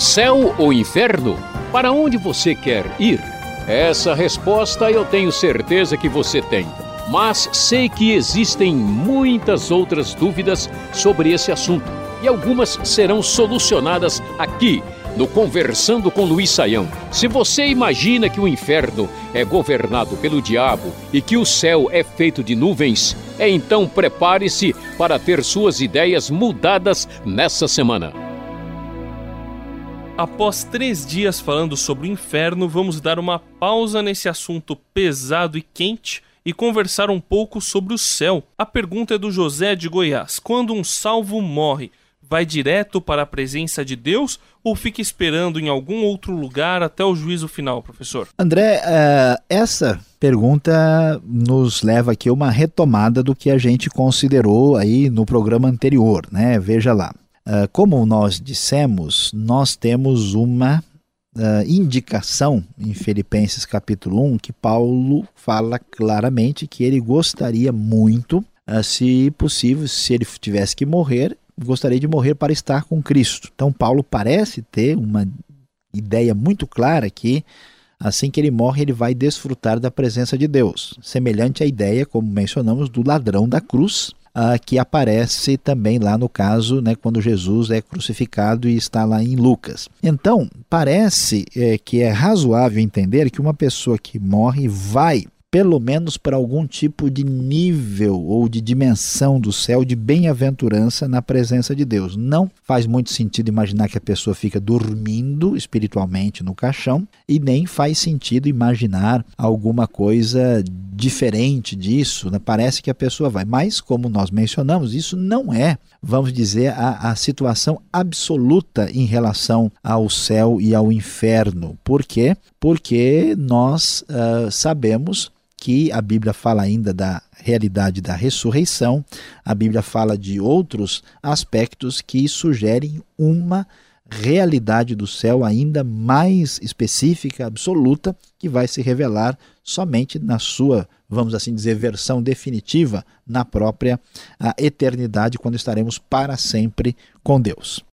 Céu ou inferno? Para onde você quer ir? Essa resposta eu tenho certeza que você tem. Mas sei que existem muitas outras dúvidas sobre esse assunto e algumas serão solucionadas aqui no Conversando com Luiz Saião. Se você imagina que o inferno é governado pelo diabo e que o céu é feito de nuvens, então prepare-se para ter suas ideias mudadas nessa semana. Após três dias falando sobre o inferno, vamos dar uma pausa nesse assunto pesado e quente e conversar um pouco sobre o céu. A pergunta é do José de Goiás: quando um salvo morre, vai direto para a presença de Deus ou fica esperando em algum outro lugar até o juízo final, professor? André, uh, essa pergunta nos leva aqui a uma retomada do que a gente considerou aí no programa anterior, né? Veja lá. Uh, como nós dissemos, nós temos uma uh, indicação em Filipenses capítulo 1 que Paulo fala claramente que ele gostaria muito, se possível, se ele tivesse que morrer, gostaria de morrer para estar com Cristo. Então, Paulo parece ter uma ideia muito clara que assim que ele morre, ele vai desfrutar da presença de Deus. Semelhante à ideia, como mencionamos, do ladrão da cruz, uh, que aparece também lá no caso, né, quando Jesus é crucificado e está lá em Lucas. Então, parece é, que é razoável entender que uma pessoa que morre vai pelo menos para algum tipo de nível ou de dimensão do céu de bem-aventurança na presença de Deus. Não faz muito sentido imaginar que a pessoa fica dormindo espiritualmente no caixão e nem faz sentido imaginar alguma coisa diferente disso. Né? Parece que a pessoa vai. Mas, como nós mencionamos, isso não é, vamos dizer, a, a situação absoluta em relação ao céu e ao inferno. Por quê? Porque nós uh, sabemos que a Bíblia fala ainda da realidade da ressurreição, a Bíblia fala de outros aspectos que sugerem uma realidade do céu ainda mais específica, absoluta, que vai se revelar somente na sua, vamos assim dizer, versão definitiva na própria eternidade, quando estaremos para sempre com Deus.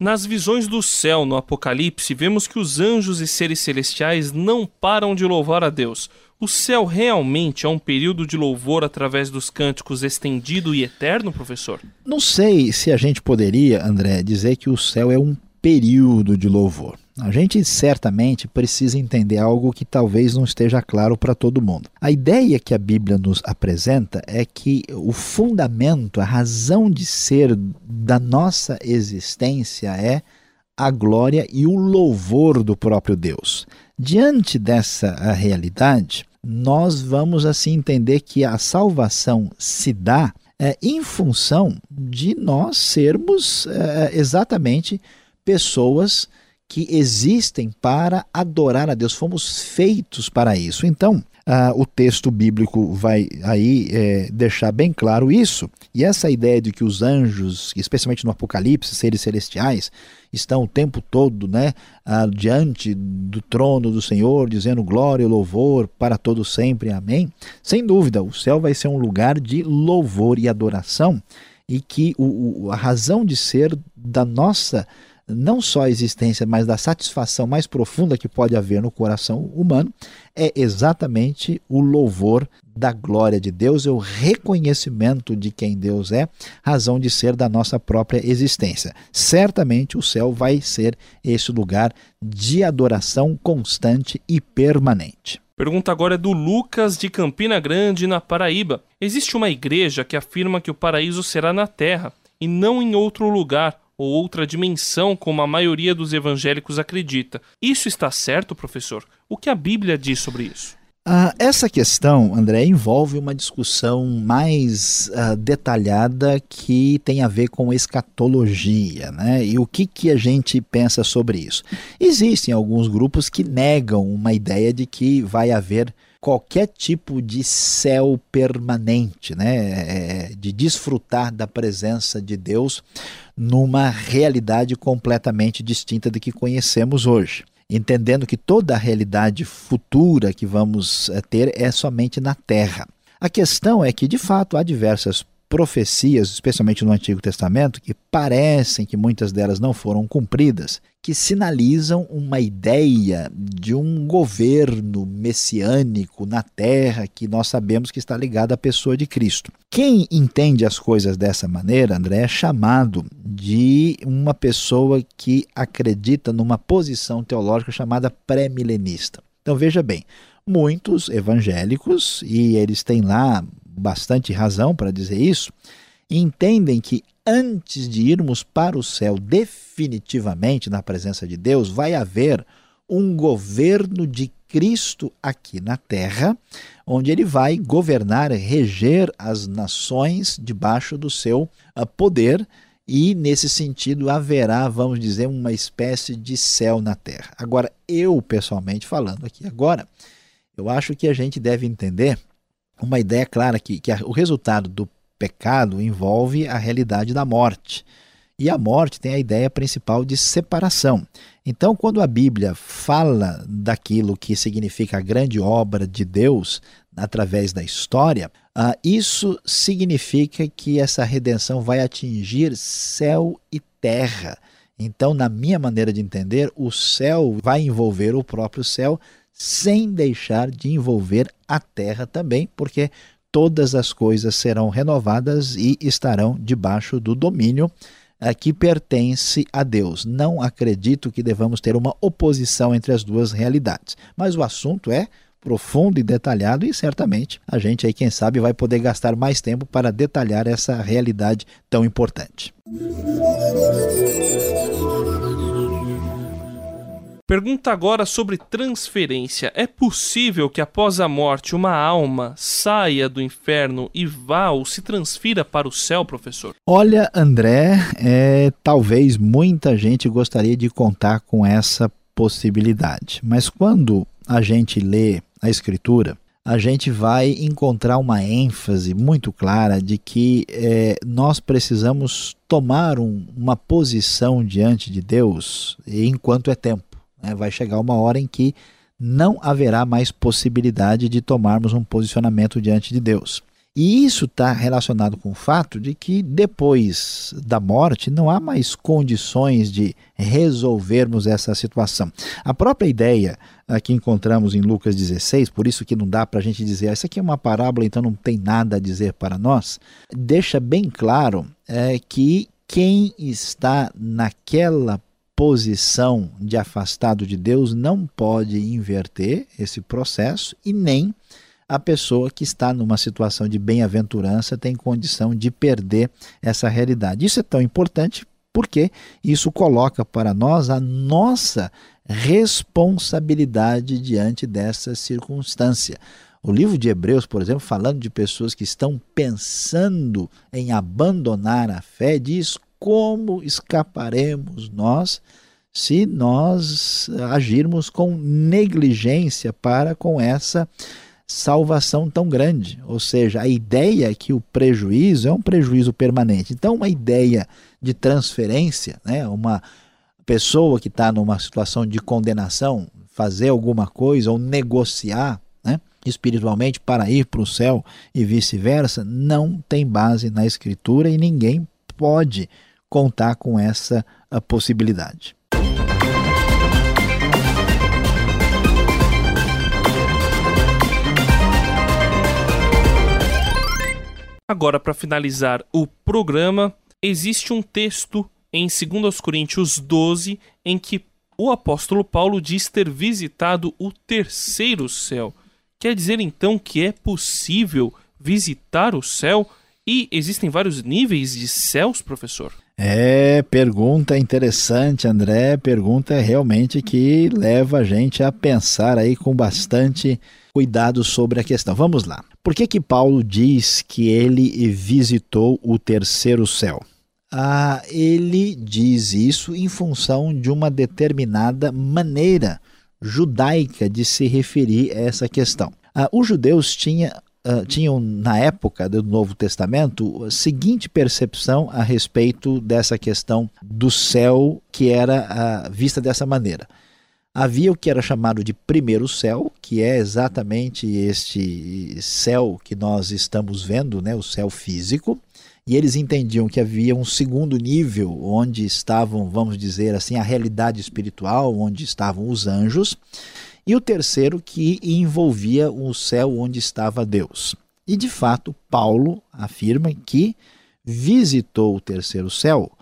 Nas visões do céu no Apocalipse, vemos que os anjos e seres celestiais não param de louvar a Deus. O céu realmente é um período de louvor através dos cânticos estendido e eterno, professor? Não sei se a gente poderia, André, dizer que o céu é um período de louvor. A gente certamente precisa entender algo que talvez não esteja claro para todo mundo. A ideia que a Bíblia nos apresenta é que o fundamento, a razão de ser da nossa existência é a glória e o louvor do próprio Deus. Diante dessa realidade, nós vamos assim entender que a salvação se dá é, em função de nós sermos é, exatamente pessoas que existem para adorar a Deus. Fomos feitos para isso. Então, ah, o texto bíblico vai aí é, deixar bem claro isso. E essa ideia de que os anjos, especialmente no Apocalipse, seres celestiais, estão o tempo todo né, ah, diante do trono do Senhor, dizendo glória e louvor para todo sempre. Amém. Sem dúvida, o céu vai ser um lugar de louvor e adoração e que o, a razão de ser da nossa não só a existência, mas da satisfação mais profunda que pode haver no coração humano, é exatamente o louvor da glória de Deus, é o reconhecimento de quem Deus é, razão de ser da nossa própria existência. Certamente o céu vai ser esse lugar de adoração constante e permanente. Pergunta agora é do Lucas de Campina Grande, na Paraíba. Existe uma igreja que afirma que o paraíso será na terra e não em outro lugar ou outra dimensão como a maioria dos evangélicos acredita. Isso está certo, professor? O que a Bíblia diz sobre isso? Ah, essa questão, André, envolve uma discussão mais ah, detalhada que tem a ver com escatologia, né? E o que, que a gente pensa sobre isso? Existem alguns grupos que negam uma ideia de que vai haver qualquer tipo de céu permanente, né? É, de desfrutar da presença de Deus numa realidade completamente distinta da que conhecemos hoje. Entendendo que toda a realidade futura que vamos eh, ter é somente na Terra. A questão é que, de fato, há diversas profecias, especialmente no Antigo Testamento, que parecem que muitas delas não foram cumpridas, que sinalizam uma ideia de um governo messiânico na terra que nós sabemos que está ligado à pessoa de Cristo. Quem entende as coisas dessa maneira, André, é chamado de uma pessoa que acredita numa posição teológica chamada pré-milenista. Então veja bem, muitos evangélicos, e eles têm lá bastante razão para dizer isso, entendem que antes de irmos para o céu definitivamente na presença de Deus, vai haver um governo de Cristo aqui na terra, onde ele vai governar, reger as nações debaixo do seu ah, poder, e nesse sentido haverá, vamos dizer, uma espécie de céu na terra. Agora, eu pessoalmente falando aqui agora, eu acho que a gente deve entender uma ideia clara que, que o resultado do pecado envolve a realidade da morte. E a morte tem a ideia principal de separação. Então, quando a Bíblia fala daquilo que significa a grande obra de Deus através da história, uh, isso significa que essa redenção vai atingir céu e terra. Então, na minha maneira de entender, o céu vai envolver o próprio céu sem deixar de envolver a terra também, porque todas as coisas serão renovadas e estarão debaixo do domínio eh, que pertence a Deus. Não acredito que devamos ter uma oposição entre as duas realidades, mas o assunto é profundo e detalhado e certamente a gente aí quem sabe vai poder gastar mais tempo para detalhar essa realidade tão importante. Pergunta agora sobre transferência. É possível que após a morte uma alma saia do inferno e vá ou se transfira para o céu, professor? Olha, André, é, talvez muita gente gostaria de contar com essa possibilidade. Mas quando a gente lê a Escritura, a gente vai encontrar uma ênfase muito clara de que é, nós precisamos tomar um, uma posição diante de Deus enquanto é tempo. Né? Vai chegar uma hora em que não haverá mais possibilidade de tomarmos um posicionamento diante de Deus. E isso está relacionado com o fato de que depois da morte não há mais condições de resolvermos essa situação. A própria ideia que encontramos em Lucas 16, por isso que não dá para a gente dizer, ah, isso aqui é uma parábola, então não tem nada a dizer para nós, deixa bem claro é, que quem está naquela posição de afastado de Deus não pode inverter esse processo e nem a pessoa que está numa situação de bem-aventurança tem condição de perder essa realidade. Isso é tão importante porque isso coloca para nós a nossa responsabilidade diante dessa circunstância. O livro de Hebreus, por exemplo, falando de pessoas que estão pensando em abandonar a fé, diz como escaparemos nós se nós agirmos com negligência para com essa salvação tão grande. Ou seja, a ideia é que o prejuízo é um prejuízo permanente. Então, uma ideia de transferência, né, uma pessoa que está numa situação de condenação, fazer alguma coisa ou negociar né, espiritualmente para ir para o céu e vice-versa, não tem base na Escritura e ninguém pode contar com essa possibilidade. Agora, para finalizar o programa, existe um texto em 2 Coríntios 12 em que o apóstolo Paulo diz ter visitado o terceiro céu. Quer dizer então que é possível visitar o céu e existem vários níveis de céus, professor? É, pergunta interessante, André. Pergunta realmente que leva a gente a pensar aí com bastante cuidado sobre a questão. Vamos lá. Por que que Paulo diz que ele visitou o terceiro céu? Ah, ele diz isso em função de uma determinada maneira judaica de se referir a essa questão. Ah, os judeus tinham uh, tinham, na época do Novo Testamento, a seguinte percepção a respeito dessa questão do céu que era uh, vista dessa maneira. Havia o que era chamado de primeiro céu, que é exatamente este céu que nós estamos vendo, né, o céu físico, e eles entendiam que havia um segundo nível onde estavam, vamos dizer assim, a realidade espiritual, onde estavam os anjos, e o terceiro que envolvia o céu onde estava Deus. E de fato, Paulo afirma que visitou o terceiro céu.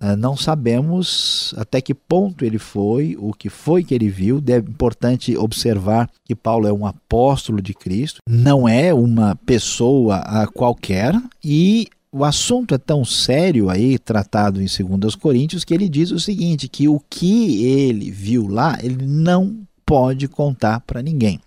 Ah, não sabemos até que ponto ele foi, o que foi que ele viu. É importante observar que Paulo é um apóstolo de Cristo, não é uma pessoa ah, qualquer, e o assunto é tão sério aí, tratado em 2 Coríntios, que ele diz o seguinte: que o que ele viu lá, ele não pode contar para ninguém.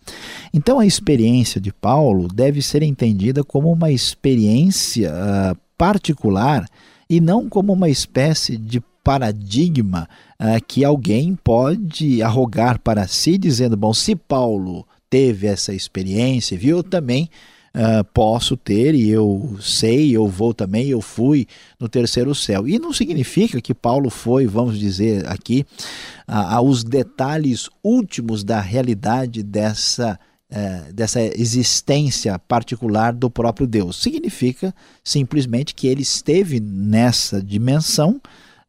Então a experiência de Paulo deve ser entendida como uma experiência uh, particular e não como uma espécie de paradigma uh, que alguém pode arrogar para si, dizendo: bom, se Paulo teve essa experiência, viu, também uh, posso ter e eu sei, eu vou também, eu fui no terceiro céu. E não significa que Paulo foi, vamos dizer aqui, uh, aos detalhes últimos da realidade dessa uh, dessa existência particular do próprio Deus. Significa simplesmente que ele esteve nessa dimensão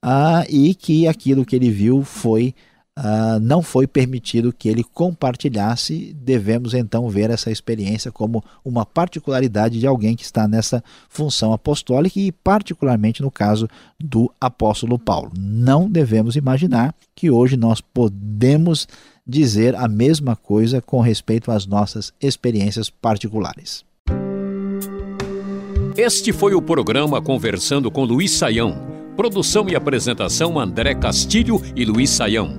uh, e que aquilo que ele viu foi uh, não foi permitido que ele compartilhasse, devemos então ver essa experiência como uma particularidade de alguém que está nessa função apostólica e, particularmente no caso do apóstolo Paulo. Não devemos imaginar que hoje nós podemos dizer a mesma coisa com respeito às nossas experiências particulares. Este foi o programa Conversando com Luiz Saião. Produção e apresentação André Castilho e Luiz Saião.